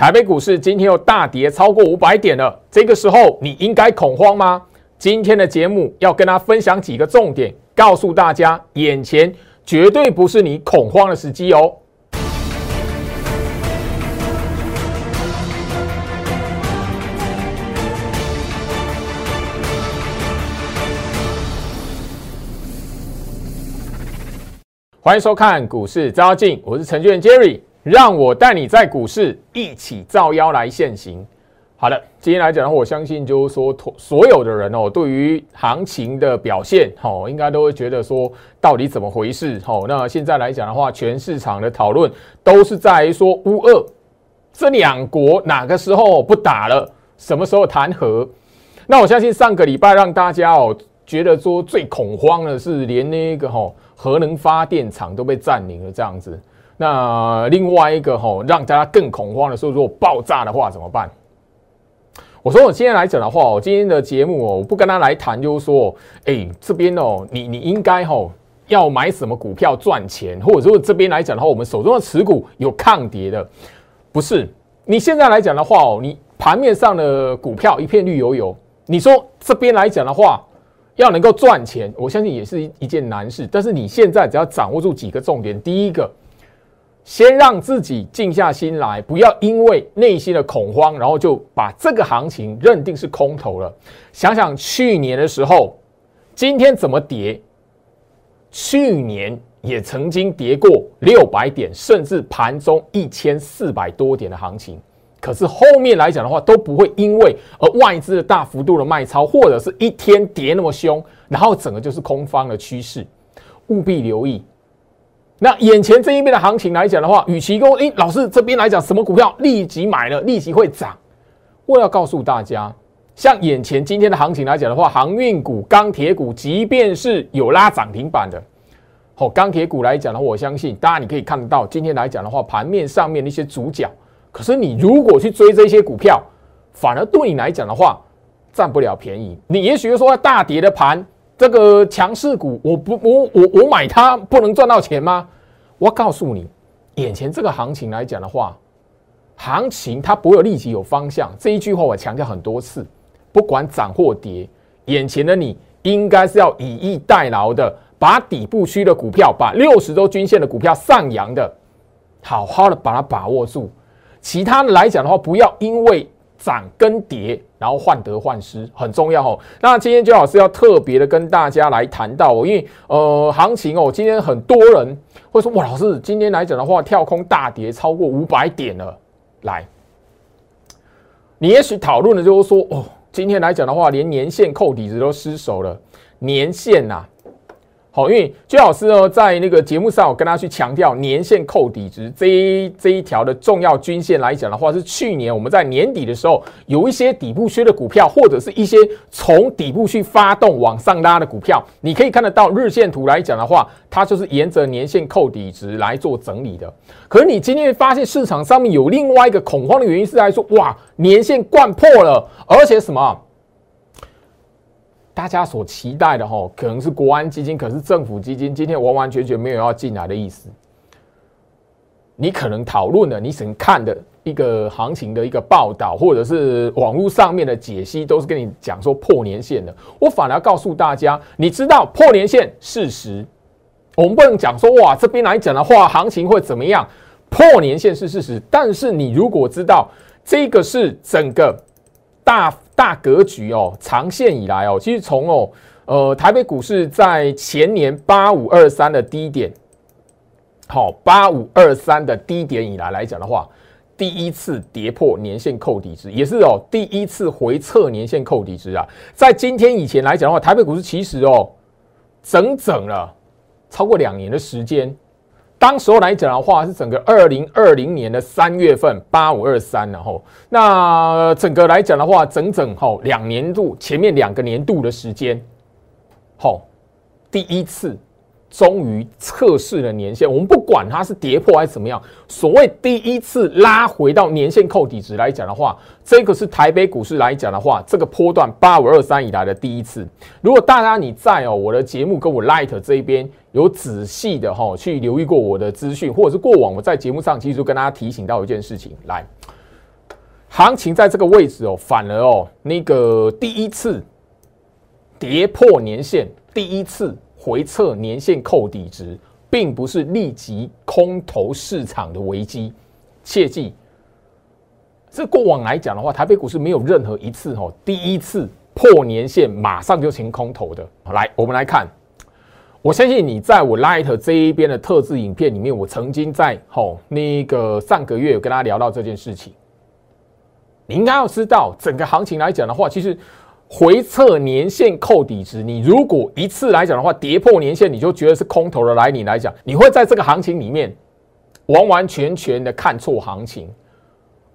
台北股市今天又大跌超过五百点了，这个时候你应该恐慌吗？今天的节目要跟大家分享几个重点，告诉大家，眼前绝对不是你恐慌的时机哦。欢迎收看股市招妖，我是程序员 Jerry。让我带你在股市一起造妖来现行。好的，今天来讲的话，我相信就是说，所有的人哦，对于行情的表现，哦，应该都会觉得说，到底怎么回事？哦，那现在来讲的话，全市场的讨论都是在于说乌俄这两国哪个时候不打了，什么时候谈和？那我相信上个礼拜让大家哦，觉得说最恐慌的是连那个哈核能发电厂都被占领了这样子。那另外一个吼，让大家更恐慌的时候，如果爆炸的话怎么办？我说我今天来讲的话，我今天的节目哦，我不跟他来谈，就是说，哎，这边哦，你你应该吼要买什么股票赚钱，或者说这边来讲的话，我们手中的持股有抗跌的，不是？你现在来讲的话哦，你盘面上的股票一片绿油油，你说这边来讲的话，要能够赚钱，我相信也是一件难事。但是你现在只要掌握住几个重点，第一个。先让自己静下心来，不要因为内心的恐慌，然后就把这个行情认定是空头了。想想去年的时候，今天怎么跌？去年也曾经跌过六百点，甚至盘中一千四百多点的行情。可是后面来讲的话，都不会因为而外资的大幅度的卖超，或者是一天跌那么凶，然后整个就是空方的趋势。务必留意。那眼前这一边的行情来讲的话，与其跟诶老师这边来讲，什么股票立即买了立即会涨，我要告诉大家，像眼前今天的行情来讲的话，航运股、钢铁股，即便是有拉涨停板的，好，钢铁股来讲的话，我相信大家你可以看得到，今天来讲的话，盘面上面的一些主角，可是你如果去追这些股票，反而对你来讲的话，占不了便宜。你也许说大跌的盘。这个强势股，我不我我我买它不能赚到钱吗？我告诉你，眼前这个行情来讲的话，行情它不会立即有方向。这一句话我强调很多次，不管涨或跌，眼前的你应该是要以逸待劳的，把底部区的股票，把六十周均线的股票上扬的，好好的把它把握住。其他的来讲的话，不要因为。涨跟跌，然后患得患失很重要哦。那今天周老师要特别的跟大家来谈到哦，因为呃行情哦，今天很多人会说哇，老师今天来讲的话，跳空大跌超过五百点了。来，你也许讨论的就是说哦，今天来讲的话，连年线扣底子都失守了，年线呐。好，因为居老师呢，在那个节目上，我跟他去强调年线扣底值这一这一条的重要均线来讲的话，是去年我们在年底的时候，有一些底部区的股票，或者是一些从底部去发动往上拉的股票，你可以看得到日线图来讲的话，它就是沿着年线扣底值来做整理的。可是你今天发现市场上面有另外一个恐慌的原因是在说，哇，年线贯破了，而且什么？大家所期待的哈，可能是国安基金，可是政府基金今天完完全全没有要进来的意思。你可能讨论的，你想看的一个行情的一个报道，或者是网络上面的解析，都是跟你讲说破年线的。我反而要告诉大家，你知道破年线事实，我们不能讲说哇，这边来讲的话，行情会怎么样？破年线是事实，但是你如果知道这个是整个大。大格局哦，长线以来哦，其实从哦，呃，台北股市在前年八五二三的低点，好，八五二三的低点以来来讲的话，第一次跌破年线扣底值，也是哦，第一次回测年线扣底值啊。在今天以前来讲的话，台北股市其实哦，整整了超过两年的时间。当时候来讲的话，是整个二零二零年的三月份八五二三，然后那整个来讲的话，整整吼两年度前面两个年度的时间，好第一次。终于测试了年线，我们不管它是跌破还是怎么样，所谓第一次拉回到年线扣底值来讲的话，这个是台北股市来讲的话，这个波段八五二三以来的第一次。如果大家你在哦我的节目跟我 Light 这一边有仔细的哈去留意过我的资讯，或者是过往我在节目上其实就跟大家提醒到一件事情，来，行情在这个位置哦，反而哦，那个第一次跌破年线，第一次回测年线扣底值，并不是立即空头市场的危机。切记，这过往来讲的话，台北股市没有任何一次哦，第一次破年线马上就成空头的。来，我们来看。我相信你在我 Light 这一边的特制影片里面，我曾经在吼那个上个月有跟大家聊到这件事情。你应该要知道，整个行情来讲的话，其实回测年线扣底值，你如果一次来讲的话跌破年线，你就觉得是空头的来，你来讲，你会在这个行情里面完完全全的看错行情。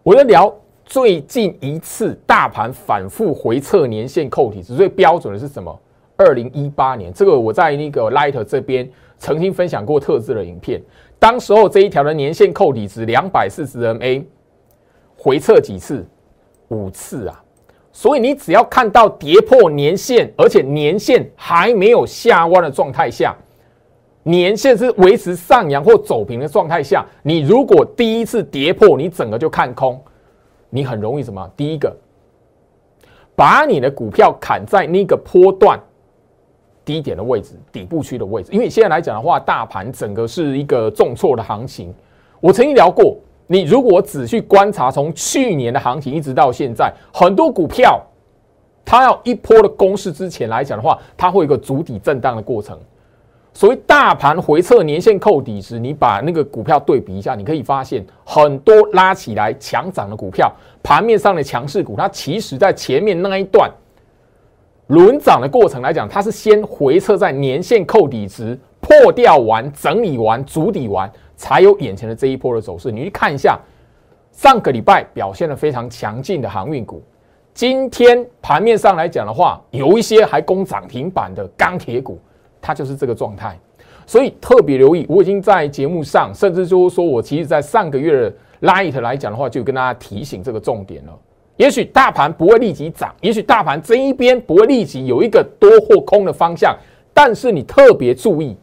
我要聊最近一次大盘反复回测年线扣底值，最标准的是什么？二零一八年，这个我在那个 Light 这边曾经分享过特制的影片。当时候这一条的年线扣底值两百四十 MA，回撤几次？五次啊！所以你只要看到跌破年线，而且年线还没有下弯的状态下，年线是维持上扬或走平的状态下，你如果第一次跌破，你整个就看空，你很容易什么？第一个，把你的股票砍在那个波段。低点的位置，底部区的位置，因为现在来讲的话，大盘整个是一个重挫的行情。我曾经聊过，你如果仔细观察，从去年的行情一直到现在，很多股票它要一波的攻势之前来讲的话，它会有一个足底震荡的过程。所谓大盘回撤年线扣底时，你把那个股票对比一下，你可以发现很多拉起来强涨的股票，盘面上的强势股，它其实在前面那一段。轮涨的过程来讲，它是先回撤在年线扣底值破掉完、整理完、筑底完，才有眼前的这一波的走势。你去看一下，上个礼拜表现的非常强劲的航运股，今天盘面上来讲的话，有一些还攻涨停板的钢铁股，它就是这个状态。所以特别留意，我已经在节目上，甚至就是说我其实在上个月的 Light 来讲的话，就跟大家提醒这个重点了。也许大盘不会立即涨，也许大盘这一边不会立即有一个多或空的方向，但是你特别注意，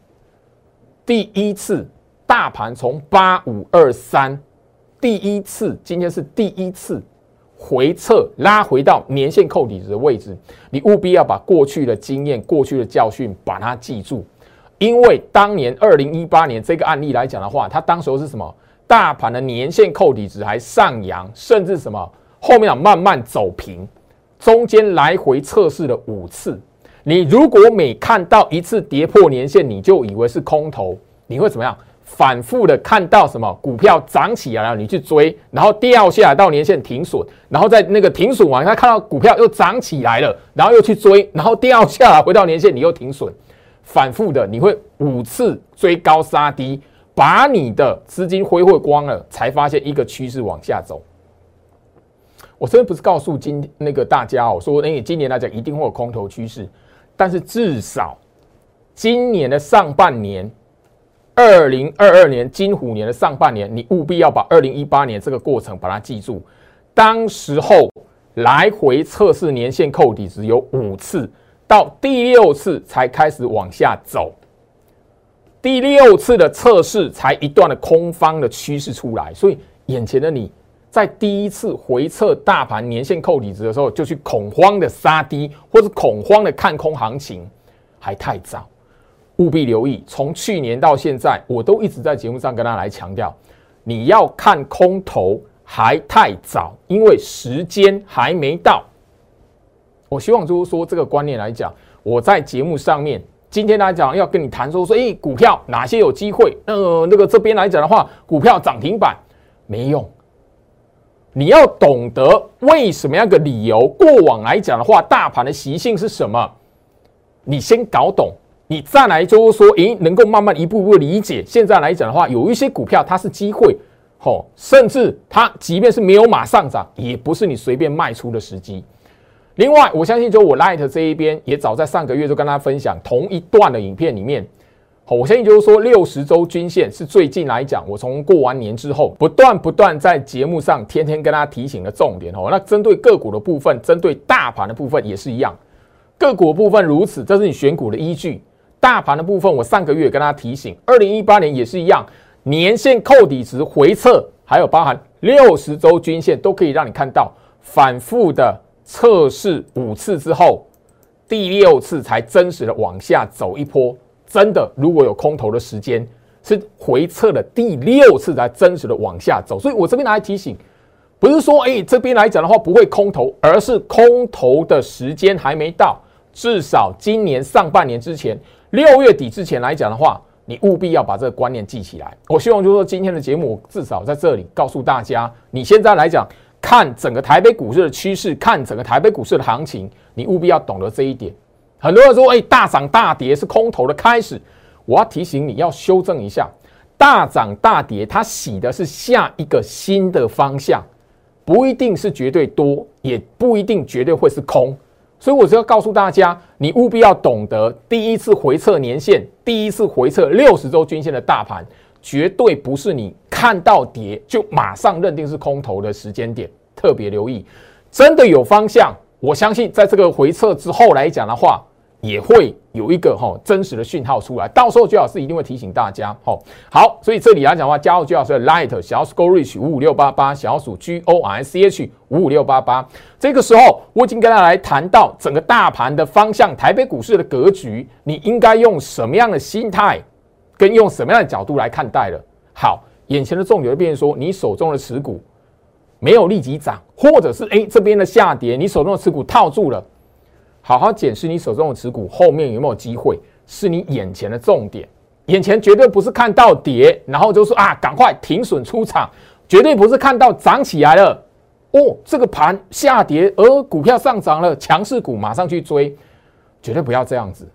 第一次大盘从八五二三，第一次今天是第一次回撤拉回到年线扣底值的位置，你务必要把过去的经验、过去的教训把它记住，因为当年二零一八年这个案例来讲的话，它当时候是什么？大盘的年线扣底值还上扬，甚至什么？后面啊慢慢走平，中间来回测试了五次。你如果每看到一次跌破年线，你就以为是空头，你会怎么样？反复的看到什么股票涨起来了，你去追，然后掉下来到年线停损，然后在那个停损完，他看到股票又涨起来了，然后又去追，然后掉下来回到年线，你又停损，反复的你会五次追高杀低，把你的资金挥霍光了，才发现一个趋势往下走。我这边不是告诉今那个大家哦，说那今年来讲一定会有空头趋势，但是至少今年的上半年，二零二二年金虎年的上半年，你务必要把二零一八年这个过程把它记住。当时候来回测试年限扣底只有五次，到第六次才开始往下走，第六次的测试才一段的空方的趋势出来，所以眼前的你。在第一次回撤大盘年线扣底值的时候，就去恐慌的杀低，或者恐慌的看空行情，还太早，务必留意。从去年到现在，我都一直在节目上跟大家来强调，你要看空头还太早，因为时间还没到。我希望就是说这个观念来讲，我在节目上面今天来讲要跟你谈说说，哎，股票哪些有机会？呃，那个这边来讲的话，股票涨停板没用。你要懂得为什么样个理由？过往来讲的话，大盘的习性是什么？你先搞懂，你再来就是说，诶，能够慢慢一步步理解。现在来讲的话，有一些股票它是机会，吼，甚至它即便是没有马上涨，也不是你随便卖出的时机。另外，我相信就我 Light 这一边，也早在上个月就跟大家分享同一段的影片里面。好，我相信就是说，六十周均线是最近来讲，我从过完年之后，不断不断在节目上天天跟大家提醒的重点哦。那针对个股的部分，针对大盘的部分也是一样，个股部分如此，这是你选股的依据。大盘的部分，我上个月跟大家提醒，二零一八年也是一样，年线扣底值回撤，还有包含六十周均线都可以让你看到反复的测试五次之后，第六次才真实的往下走一波。真的，如果有空头的时间，是回撤了第六次才真实的往下走。所以我这边来提醒，不是说哎这边来讲的话不会空头，而是空头的时间还没到。至少今年上半年之前，六月底之前来讲的话。你务必要把这个观念记起来。我希望就是说，今天的节目至少在这里告诉大家，你现在来讲看整个台北股市的趋势，看整个台北股市的行情，你务必要懂得这一点。很多人说，哎，大涨大跌是空头的开始，我要提醒你要修正一下，大涨大跌它洗的是下一个新的方向，不一定是绝对多，也不一定绝对会是空。所以我只要告诉大家，你务必要懂得，第一次回测年线，第一次回测六十周均线的大盘，绝对不是你看到跌就马上认定是空头的时间点。特别留意，真的有方向，我相信在这个回撤之后来讲的话。也会有一个哈真实的讯号出来，到时候最老师一定会提醒大家。好，好，所以这里来讲的话，加入最老师的 Light 小鼠 Go Reach 五五六八八，小鼠 G O R C H 五五六八八。这个时候，我已经跟大家来谈到整个大盘的方向，台北股市的格局，你应该用什么样的心态，跟用什么样的角度来看待了。好，眼前的重点就变成说，你手中的持股没有立即涨，或者是哎这边的下跌，你手中的持股套住了。好好检视你手中的持股，后面有没有机会？是你眼前的重点。眼前绝对不是看到跌，然后就说啊，赶快停损出场。绝对不是看到涨起来了，哦，这个盘下跌，而股票上涨了，强势股马上去追。绝对不要这样子，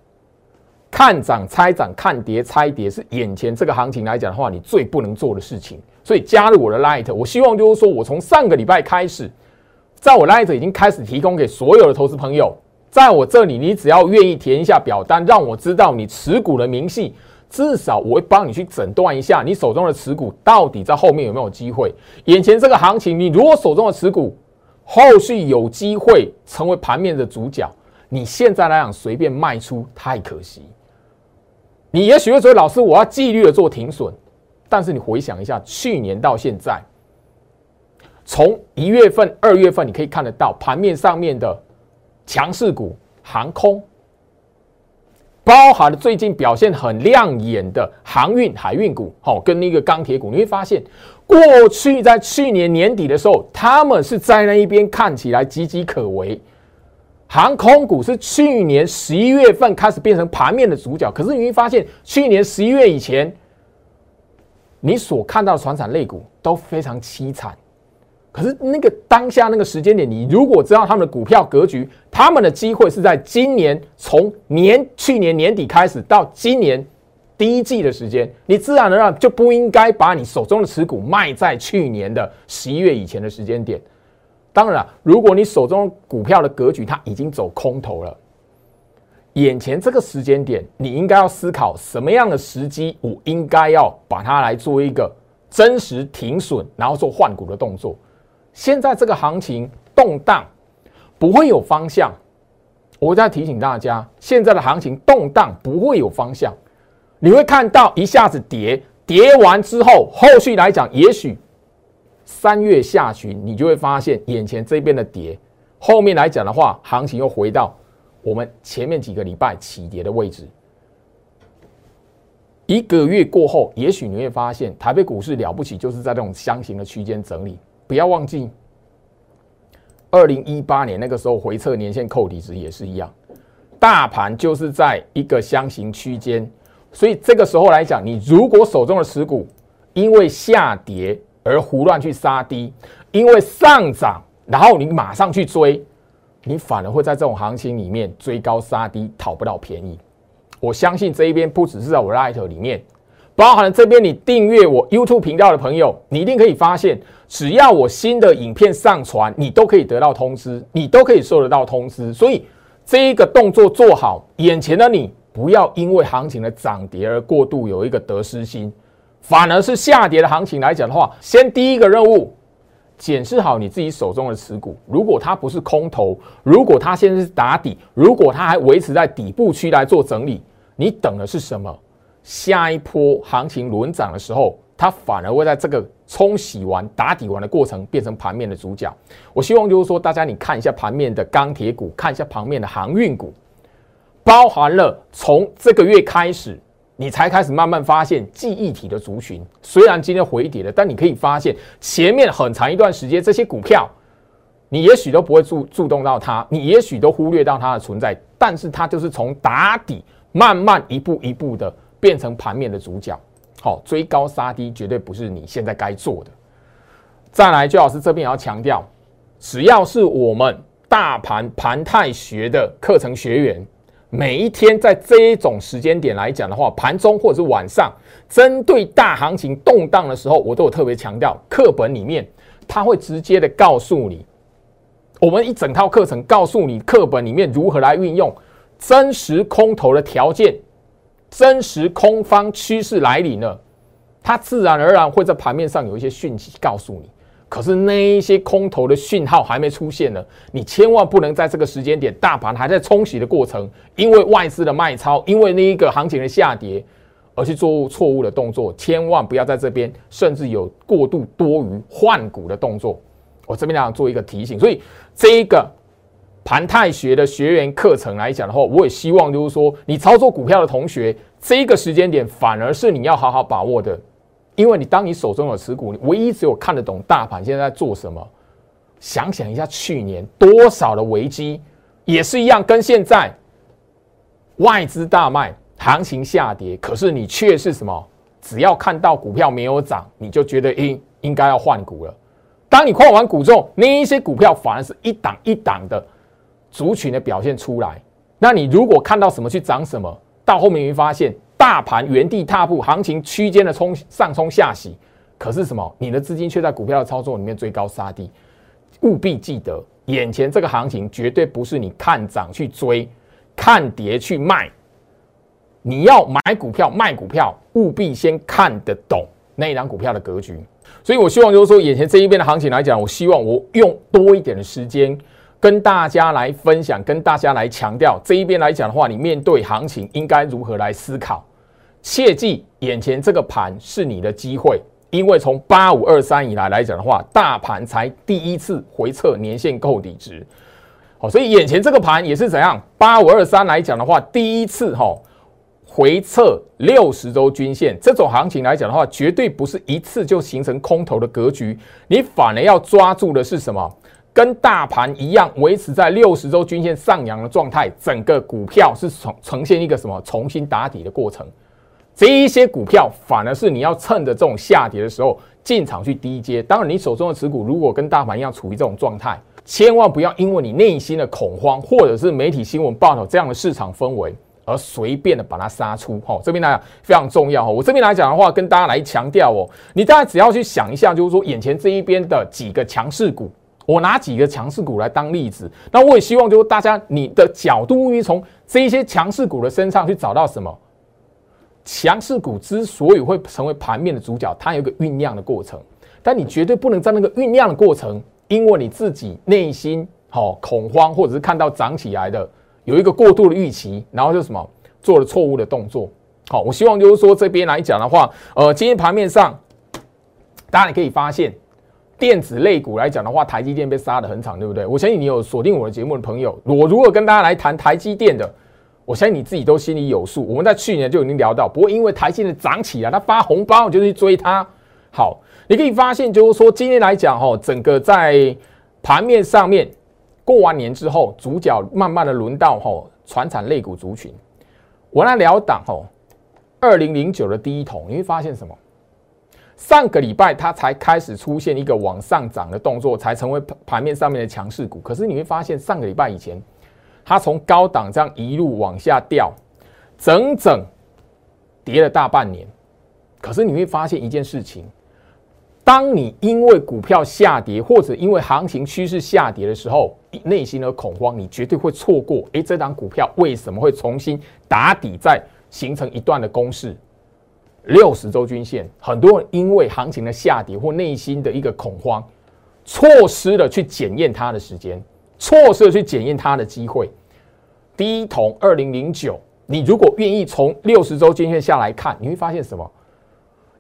看涨猜涨，看跌猜跌，是眼前这个行情来讲的话，你最不能做的事情。所以加入我的 Light，我希望就是说我从上个礼拜开始，在我 Light 已经开始提供给所有的投资朋友。在我这里，你只要愿意填一下表单，让我知道你持股的明细，至少我会帮你去诊断一下你手中的持股到底在后面有没有机会。眼前这个行情，你如果手中的持股后续有机会成为盘面的主角，你现在来讲随便卖出太可惜。你也许会说，老师，我要纪律的做停损，但是你回想一下，去年到现在，从一月份、二月份，你可以看得到盘面上面的。强势股、航空，包含了最近表现很亮眼的航运、海运股，好，跟那个钢铁股，你会发现，过去在去年年底的时候，他们是在那一边看起来岌岌可危。航空股是去年十一月份开始变成盘面的主角，可是你会发现，去年十一月以前，你所看到的船产类股都非常凄惨。可是那个当下那个时间点，你如果知道他们的股票格局，他们的机会是在今年从年去年年底开始到今年第一季的时间，你自然而然就不应该把你手中的持股卖在去年的十一月以前的时间点。当然了，如果你手中股票的格局它已经走空头了，眼前这个时间点，你应该要思考什么样的时机，我应该要把它来做一个真实停损，然后做换股的动作。现在这个行情动荡，不会有方向。我在提醒大家，现在的行情动荡不会有方向。你会看到一下子跌，跌完之后，后续来讲，也许三月下旬你就会发现眼前这边的跌，后面来讲的话，行情又回到我们前面几个礼拜起跌的位置。一个月过后，也许你会发现台北股市了不起，就是在这种箱型的区间整理。不要忘记，二零一八年那个时候回撤年线扣底值也是一样，大盘就是在一个箱型区间，所以这个时候来讲，你如果手中的持股因为下跌而胡乱去杀低，因为上涨然后你马上去追，你反而会在这种行情里面追高杀低，讨不到便宜。我相信这一边不只是在我 Light 里面。包含了这边，你订阅我 YouTube 频道的朋友，你一定可以发现，只要我新的影片上传，你都可以得到通知，你都可以收得到通知。所以这一个动作做好，眼前的你不要因为行情的涨跌而过度有一个得失心，反而是下跌的行情来讲的话，先第一个任务，检视好你自己手中的持股，如果它不是空头，如果它现在是打底，如果它还维持在底部区来做整理，你等的是什么？下一波行情轮涨的时候，它反而会在这个冲洗完、打底完的过程，变成盘面的主角。我希望就是说，大家你看一下盘面的钢铁股，看一下盘面的航运股，包含了从这个月开始，你才开始慢慢发现记忆体的族群。虽然今天回跌了，但你可以发现前面很长一段时间，这些股票你也许都不会注注动到它，你也许都忽略到它的存在，但是它就是从打底慢慢一步一步的变成盘面的主角。好，追高杀低绝对不是你现在该做的。再来，周老师这边也要强调，只要是我们大盘盘态学的课程学员，每一天在这一种时间点来讲的话，盘中或者是晚上，针对大行情动荡的时候，我都有特别强调，课本里面他会直接的告诉你，我们一整套课程告诉你课本里面如何来运用真实空头的条件。真实空方趋势来临了，它自然而然会在盘面上有一些讯息告诉你。可是那一些空头的讯号还没出现呢，你千万不能在这个时间点，大盘还在冲洗的过程，因为外资的卖超，因为那一个行情的下跌，而去做错误的动作。千万不要在这边，甚至有过度多余换股的动作。我这边要做一个提醒，所以这一个。盘泰学的学员课程来讲的话，我也希望就是说，你操作股票的同学，这一个时间点反而是你要好好把握的，因为你当你手中有持股，你唯一只有看得懂大盘现在在做什么。想想一下去年多少的危机，也是一样，跟现在外资大卖，行情下跌，可是你却是什么？只要看到股票没有涨，你就觉得应应该要换股了。当你换完股之后，那一些股票反而是一档一档的。族群的表现出来，那你如果看到什么去涨什么，到后面你会发现大盘原地踏步，行情区间的冲上冲下洗，可是什么？你的资金却在股票的操作里面追高杀低。务必记得，眼前这个行情绝对不是你看涨去追，看跌去卖。你要买股票卖股票，务必先看得懂那一张股票的格局。所以我希望就是说，眼前这一边的行情来讲，我希望我用多一点的时间。跟大家来分享，跟大家来强调这一边来讲的话，你面对行情应该如何来思考？切记，眼前这个盘是你的机会，因为从八五二三以来来讲的话，大盘才第一次回测年线够底值。好，所以眼前这个盘也是怎样？八五二三来讲的话，第一次哈回测六十周均线，这种行情来讲的话，绝对不是一次就形成空头的格局，你反而要抓住的是什么？跟大盘一样，维持在六十周均线上扬的状态，整个股票是呈呈现一个什么重新打底的过程。这一些股票反而是你要趁着这种下跌的时候进场去低接。当然，你手中的持股如果跟大盘一样处于这种状态，千万不要因为你内心的恐慌，或者是媒体新闻报道这样的市场氛围而随便的把它杀出。哈，这边来讲非常重要。哈，我这边来讲的话，跟大家来强调哦，你大家只要去想一下，就是说眼前这一边的几个强势股。我拿几个强势股来当例子，那我也希望就是大家你的角度，于从这一些强势股的身上去找到什么？强势股之所以会成为盘面的主角，它有一个酝酿的过程，但你绝对不能在那个酝酿的过程，因为你自己内心好恐慌，或者是看到涨起来的有一个过度的预期，然后就什么做了错误的动作。好，我希望就是说这边来讲的话，呃，今天盘面上，大家你可以发现。电子类股来讲的话，台积电被杀的很惨，对不对？我相信你有锁定我的节目的朋友，我如果跟大家来谈台积电的，我相信你自己都心里有数。我们在去年就已经聊到，不过因为台积电涨起来，它发红包就去追它。好，你可以发现就是说，今天来讲哈，整个在盘面上面过完年之后，主角慢慢的轮到哈，船产类股族群。我来聊档哈，二零零九的第一桶，你会发现什么？上个礼拜它才开始出现一个往上涨的动作，才成为盘面上面的强势股。可是你会发现，上个礼拜以前，它从高档这样一路往下掉，整整跌了大半年。可是你会发现一件事情：当你因为股票下跌，或者因为行情趋势下跌的时候，内心的恐慌，你绝对会错过。诶，这档股票为什么会重新打底，再形成一段的攻势？六十周均线，很多人因为行情的下跌或内心的一个恐慌，错失了去检验它的时间，错失了去检验它的机会。第一桶二零零九，你如果愿意从六十周均线下来看，你会发现什么？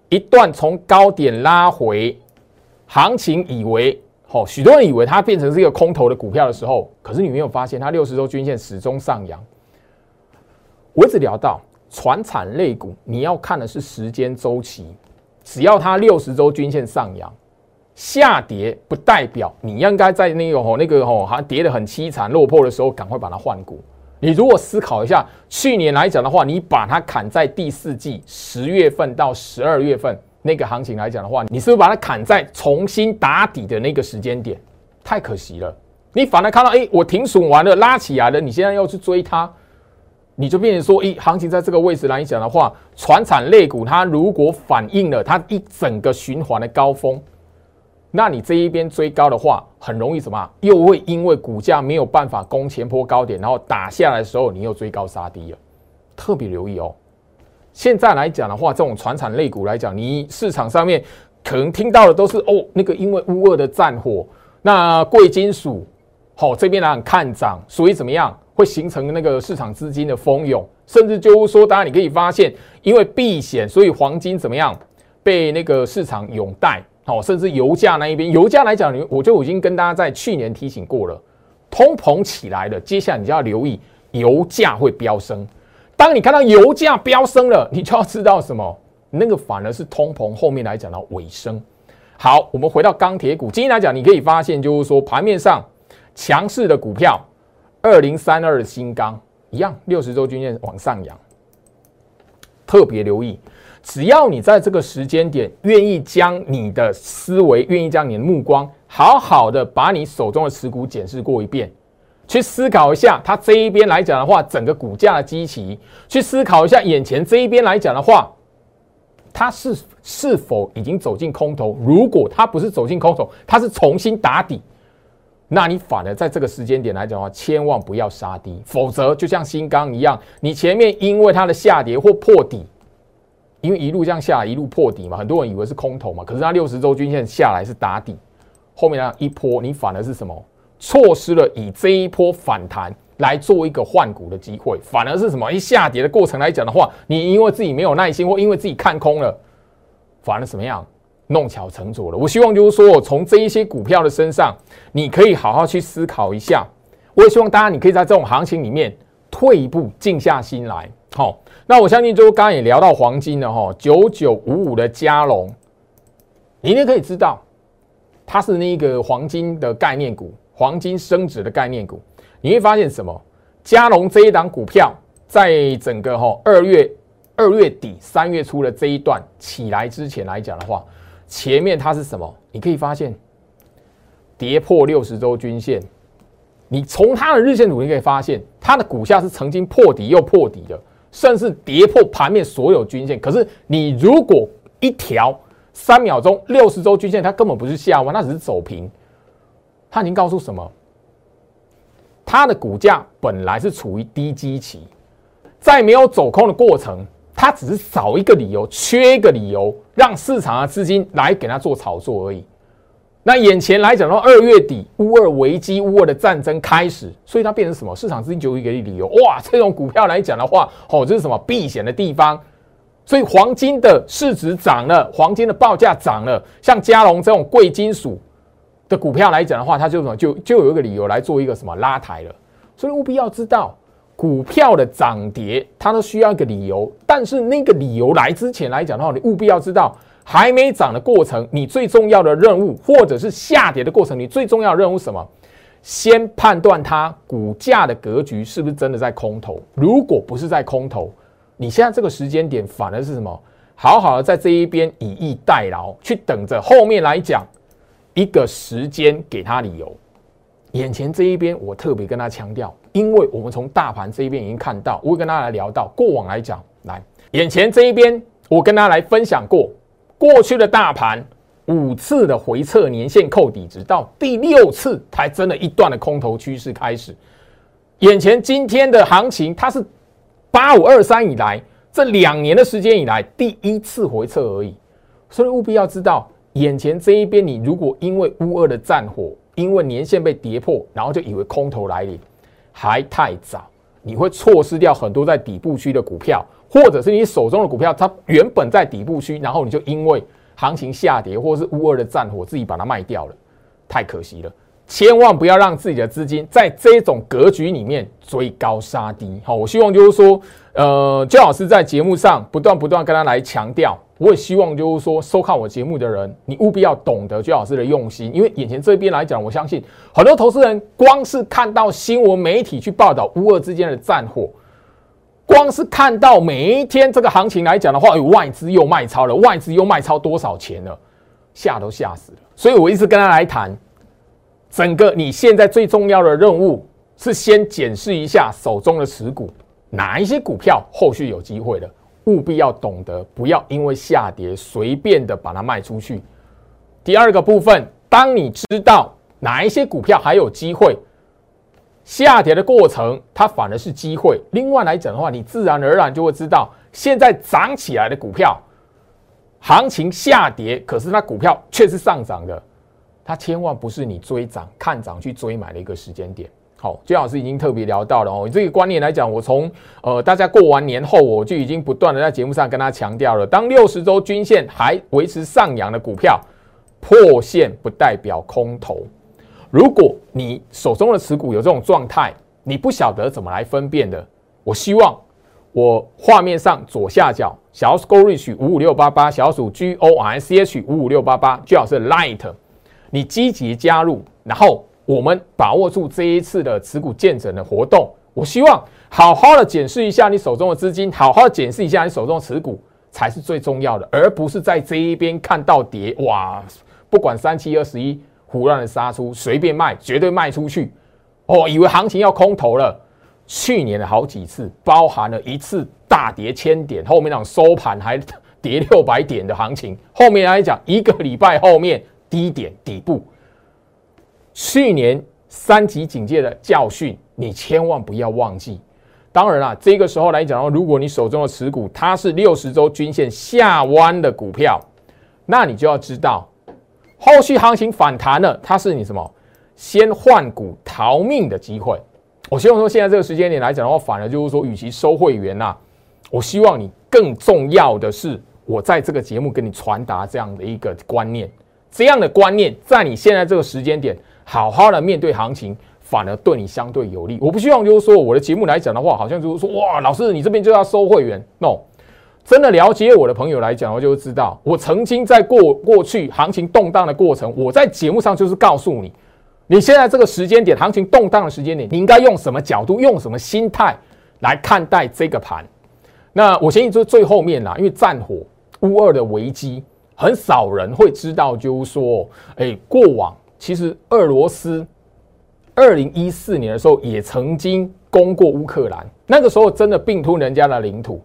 一段从高点拉回行情以为，哦，许多人以为它变成是一个空头的股票的时候，可是你没有发现它六十周均线始终上扬。我一直聊到船产类股，你要看的是时间周期，只要它六十周均线上扬，下跌不代表你应该在那个吼那个吼好像跌得很凄惨落魄的时候，赶快把它换股。你如果思考一下，去年来讲的话，你把它砍在第四季十月份到十二月份那个行情来讲的话，你是不是把它砍在重新打底的那个时间点？太可惜了。你反而看到，哎，我停损完了，拉起来了，你现在要去追它，你就变成说，哎，行情在这个位置来讲的话，船产类股它如果反映了它一整个循环的高峰。那你这一边追高的话，很容易什么？又会因为股价没有办法攻前坡高点，然后打下来的时候，你又追高杀低了。特别留意哦。现在来讲的话，这种船产类股来讲，你市场上面可能听到的都是哦，那个因为乌二的战火，那贵金属好这边来看涨，所以怎么样会形成那个市场资金的蜂涌，甚至就是说，当然你可以发现，因为避险，所以黄金怎么样被那个市场拥戴。好，甚至油价那一边，油价来讲，我就已经跟大家在去年提醒过了，通膨起来了，接下来你就要留意油价会飙升。当你看到油价飙升了，你就要知道什么？那个反而是通膨后面来讲的尾声。好，我们回到钢铁股，今天来讲，你可以发现就是说盘面上强势的股票，二零三二的新钢一样，六十周均线往上扬，特别留意。只要你在这个时间点愿意将你的思维、愿意将你的目光好好的把你手中的持股检视过一遍，去思考一下它这一边来讲的话，整个股价的基期，去思考一下眼前这一边来讲的话，它是是否已经走进空头？如果它不是走进空头，它是重新打底，那你反而在这个时间点来讲的话，千万不要杀低，否则就像新钢一样，你前面因为它的下跌或破底。因为一路这样下，一路破底嘛，很多人以为是空头嘛，可是它六十周均线下来是打底，后面那一波你反而是什么？错失了以这一波反弹来做一个换股的机会，反而是什么？一下跌的过程来讲的话，你因为自己没有耐心，或因为自己看空了，反而怎么样？弄巧成拙了。我希望就是说，从这一些股票的身上，你可以好好去思考一下。我也希望大家，你可以在这种行情里面退一步，静下心来，好。那我相信，就刚刚也聊到黄金了哈，九九五五的加龙，你也可以知道，它是那个黄金的概念股，黄金升值的概念股。你会发现什么？加龙这一档股票，在整个哈二月二月底三月初的这一段起来之前来讲的话，前面它是什么？你可以发现跌破六十周均线，你从它的日线图你可以发现，它的股价是曾经破底又破底的。甚至跌破盘面所有均线，可是你如果一条三秒钟六十周均线，它根本不是下弯，它只是走平。它已经告诉什么？它的股价本来是处于低基期，在没有走空的过程，它只是少一个理由，缺一个理由，让市场的资金来给它做炒作而已。那眼前来讲的话，二月底乌二危机、乌二的战争开始，所以它变成什么？市场资金就有一个理由，哇，这种股票来讲的话，哦，这是什么避险的地方？所以黄金的市值涨了，黄金的报价涨了，像嘉龙这种贵金属的股票来讲的话，它就什么就就有一个理由来做一个什么拉抬了。所以务必要知道，股票的涨跌它都需要一个理由，但是那个理由来之前来讲的话，你务必要知道。还没涨的过程，你最重要的任务，或者是下跌的过程，你最重要的任务是什么？先判断它股价的格局是不是真的在空头。如果不是在空头，你现在这个时间点反而是什么？好好的在这一边以逸待劳，去等着后面来讲一个时间给他理由。眼前这一边，我特别跟他强调，因为我们从大盘这一边已经看到，我会跟大家来聊到过往来讲，来眼前这一边，我跟大家来分享过。过去的大盘五次的回撤年线扣底，直到第六次才真的一段的空头趋势开始。眼前今天的行情，它是八五二三以来这两年的时间以来第一次回撤而已。所以务必要知道，眼前这一边，你如果因为乌二的战火，因为年线被跌破，然后就以为空头来临，还太早，你会错失掉很多在底部区的股票。或者是你手中的股票，它原本在底部区，然后你就因为行情下跌或是乌二的战火，自己把它卖掉了，太可惜了。千万不要让自己的资金在这种格局里面追高杀低。好，我希望就是说，呃，焦老师在节目上不断不断跟他来强调，我也希望就是说，收看我节目的人，你务必要懂得焦老师的用心，因为眼前这边来讲，我相信很多投资人光是看到新闻媒体去报道乌俄之间的战火，光是看到每一天这个行情来讲的话，有外资又卖超了，外资又卖超多少钱了，吓都吓死了。所以我一直跟他来谈。整个你现在最重要的任务是先检视一下手中的持股，哪一些股票后续有机会的，务必要懂得，不要因为下跌随便的把它卖出去。第二个部分，当你知道哪一些股票还有机会，下跌的过程它反而是机会。另外来讲的话，你自然而然就会知道，现在涨起来的股票，行情下跌，可是它股票却是上涨的。它千万不是你追涨看涨去追买的一个时间点。好，姜老师已经特别聊到了哦，这个观念来讲，我从呃大家过完年后，我就已经不断的在节目上跟他强调了。当六十周均线还维持上扬的股票破线，不代表空头。如果你手中的持股有这种状态，你不晓得怎么来分辨的，我希望我画面上左下角小鼠 Go Reach 五五六八八，小鼠 G O R C H 五五六八八，最好是 Light。你积极加入，然后我们把握住这一次的持股见证的活动。我希望好好的检视一下你手中的资金，好好的检视一下你手中的持股才是最重要的，而不是在这一边看到跌哇，不管三七二十一胡乱的杀出，随便卖，绝对卖出去哦，以为行情要空头了。去年的好几次，包含了一次大跌千点，后面那种收盘还跌六百点的行情，后面来讲一个礼拜后面。低点底部，去年三级警戒的教训，你千万不要忘记。当然啦，这个时候来讲的话，如果你手中的持股它是六十周均线下弯的股票，那你就要知道，后续行情反弹了，它是你什么先换股逃命的机会。我希望说，现在这个时间点来讲的话，反而就是说，与其收会员呐，我希望你更重要的是，我在这个节目跟你传达这样的一个观念。这样的观念，在你现在这个时间点，好好的面对行情，反而对你相对有利。我不希望就是说我的节目来讲的话，好像就是说哇，老师你这边就要收会员。no，真的了解我的朋友来讲，我就知道，我曾经在过过去行情动荡的过程，我在节目上就是告诉你，你现在这个时间点，行情动荡的时间点，你应该用什么角度，用什么心态来看待这个盘。那我相信就是最后面啦，因为战火乌二的危机。很少人会知道，就是说，哎，过往其实俄罗斯二零一四年的时候也曾经攻过乌克兰，那个时候真的并吞人家的领土。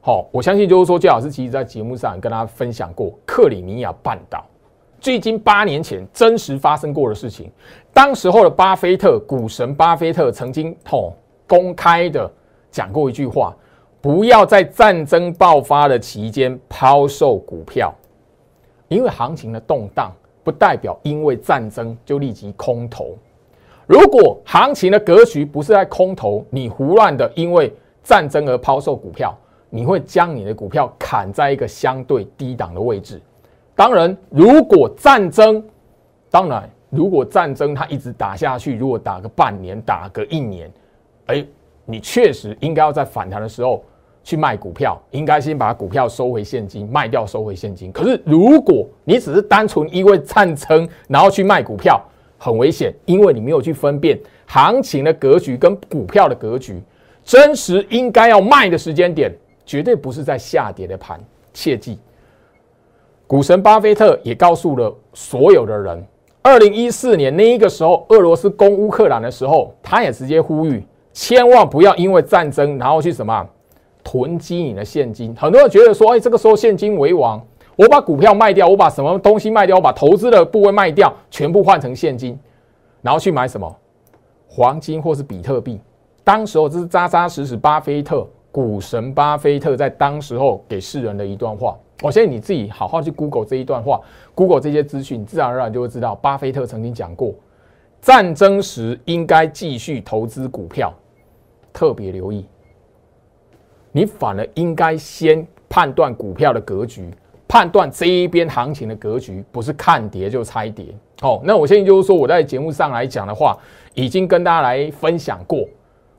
好，我相信就是说，姜老师其实在节目上跟大家分享过克里米亚半岛，最近八年前真实发生过的事情。当时候的巴菲特股神巴菲特曾经吼公开的讲过一句话。不要在战争爆发的期间抛售股票，因为行情的动荡不代表因为战争就立即空头。如果行情的格局不是在空头，你胡乱的因为战争而抛售股票，你会将你的股票砍在一个相对低档的位置。当然，如果战争，当然如果战争它一直打下去，如果打个半年、打个一年，哎，你确实应该要在反弹的时候。去卖股票，应该先把股票收回现金，卖掉收回现金。可是如果你只是单纯因为战争，然后去卖股票，很危险，因为你没有去分辨行情的格局跟股票的格局。真实应该要卖的时间点，绝对不是在下跌的盘。切记，股神巴菲特也告诉了所有的人，二零一四年那一个时候，俄罗斯攻乌克兰的时候，他也直接呼吁，千万不要因为战争，然后去什么。囤积你的现金，很多人觉得说，哎，这个时候现金为王，我把股票卖掉，我把什么东西卖掉，我把投资的部位卖掉，全部换成现金，然后去买什么黄金或是比特币。当时候这是扎扎实实，巴菲特股神巴菲特在当时候给世人的一段话。我相信你自己好好去 Google 这一段话，Google 这些资讯，自然而然就会知道，巴菲特曾经讲过，战争时应该继续投资股票，特别留意。你反而应该先判断股票的格局，判断这一边行情的格局，不是看跌就猜跌。哦，那我现在就是说，我在节目上来讲的话，已经跟大家来分享过。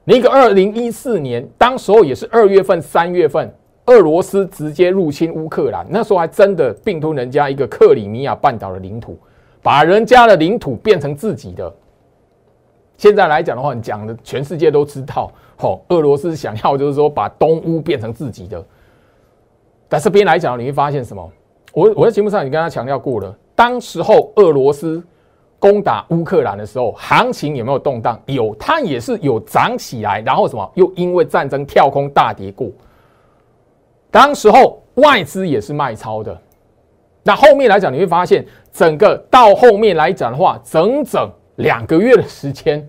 那个二零一四年，当时候也是二月份、三月份，俄罗斯直接入侵乌克兰，那时候还真的并吞人家一个克里米亚半岛的领土，把人家的领土变成自己的。现在来讲的话，你讲的全世界都知道，吼，俄罗斯想要就是说把东乌变成自己的。但这边来讲，你会发现什么？我我在节目上已经跟他强调过了，当时候俄罗斯。攻打乌克兰的时候，行情有没有动荡？有，它也是有涨起来，然后什么又因为战争跳空大跌过。当时候外资也是卖超的。那后面来讲，你会发现整个到后面来讲的话，整整两个月的时间，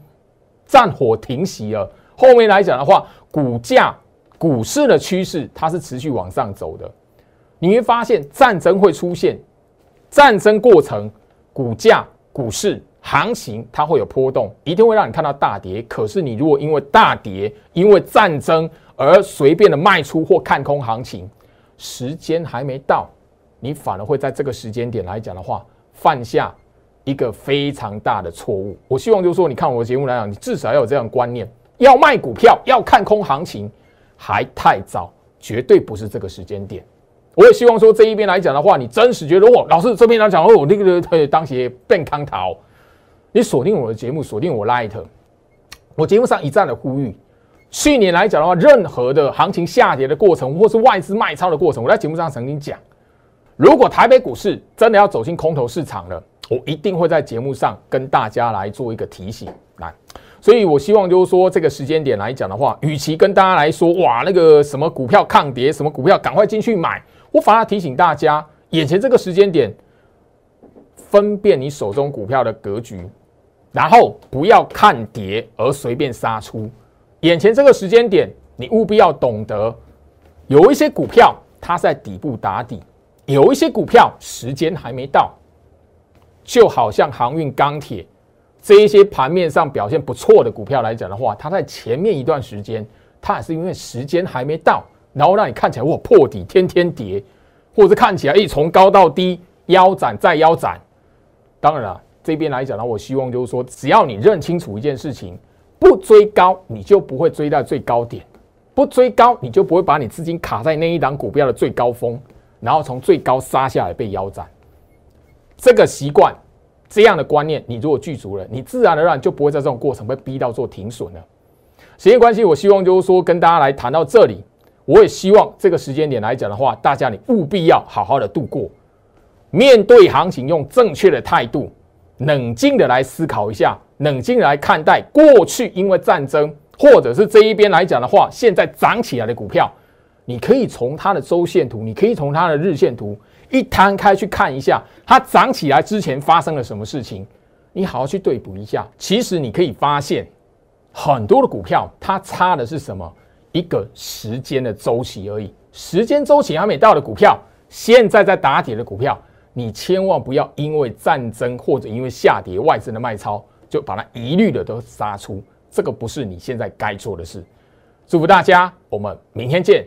战火停息了。后面来讲的话，股价、股市的趋势它是持续往上走的。你会发现战争会出现，战争过程股价。股市行情它会有波动，一定会让你看到大跌。可是你如果因为大跌、因为战争而随便的卖出或看空行情，时间还没到，你反而会在这个时间点来讲的话，犯下一个非常大的错误。我希望就是说，你看我的节目来讲，你至少要有这样观念：要卖股票、要看空行情，还太早，绝对不是这个时间点。我也希望说这一边来讲的话，你真实觉得哦，老师这边来讲哦，我那个当鞋变康桃，你锁定我的节目，锁定我 Light，我节目上一再的呼吁。去年来讲的话，任何的行情下跌的过程，或是外资卖超的过程，我在节目上曾经讲，如果台北股市真的要走进空头市场了，我一定会在节目上跟大家来做一个提醒。来，所以我希望就是说这个时间点来讲的话，与其跟大家来说哇那个什么股票抗跌，什么股票赶快进去买。我反而提醒大家，眼前这个时间点，分辨你手中股票的格局，然后不要看跌而随便杀出。眼前这个时间点，你务必要懂得，有一些股票它在底部打底，有一些股票时间还没到。就好像航运、钢铁这一些盘面上表现不错的股票来讲的话，它在前面一段时间，它也是因为时间还没到。然后让你看起来哇破底天天跌，或者看起来一从高到低腰斩再腰斩。当然了，这边来讲呢，我希望就是说，只要你认清楚一件事情，不追高，你就不会追到最高点；不追高，你就不会把你资金卡在那一档股票的最高峰，然后从最高杀下来被腰斩。这个习惯，这样的观念，你如果具足了，你自然而然就不会在这种过程被逼到做停损了。时间关系，我希望就是说跟大家来谈到这里。我也希望这个时间点来讲的话，大家你务必要好好的度过，面对行情用正确的态度，冷静的来思考一下，冷静来看待过去因为战争或者是这一边来讲的话，现在涨起来的股票，你可以从它的周线图，你可以从它的日线图一摊开去看一下，它涨起来之前发生了什么事情，你好好去对补一下。其实你可以发现，很多的股票它差的是什么？一个时间的周期而已，时间周期还没到的股票，现在在打底的股票，你千万不要因为战争或者因为下跌外资的卖超，就把它一律的都杀出，这个不是你现在该做的事。祝福大家，我们明天见。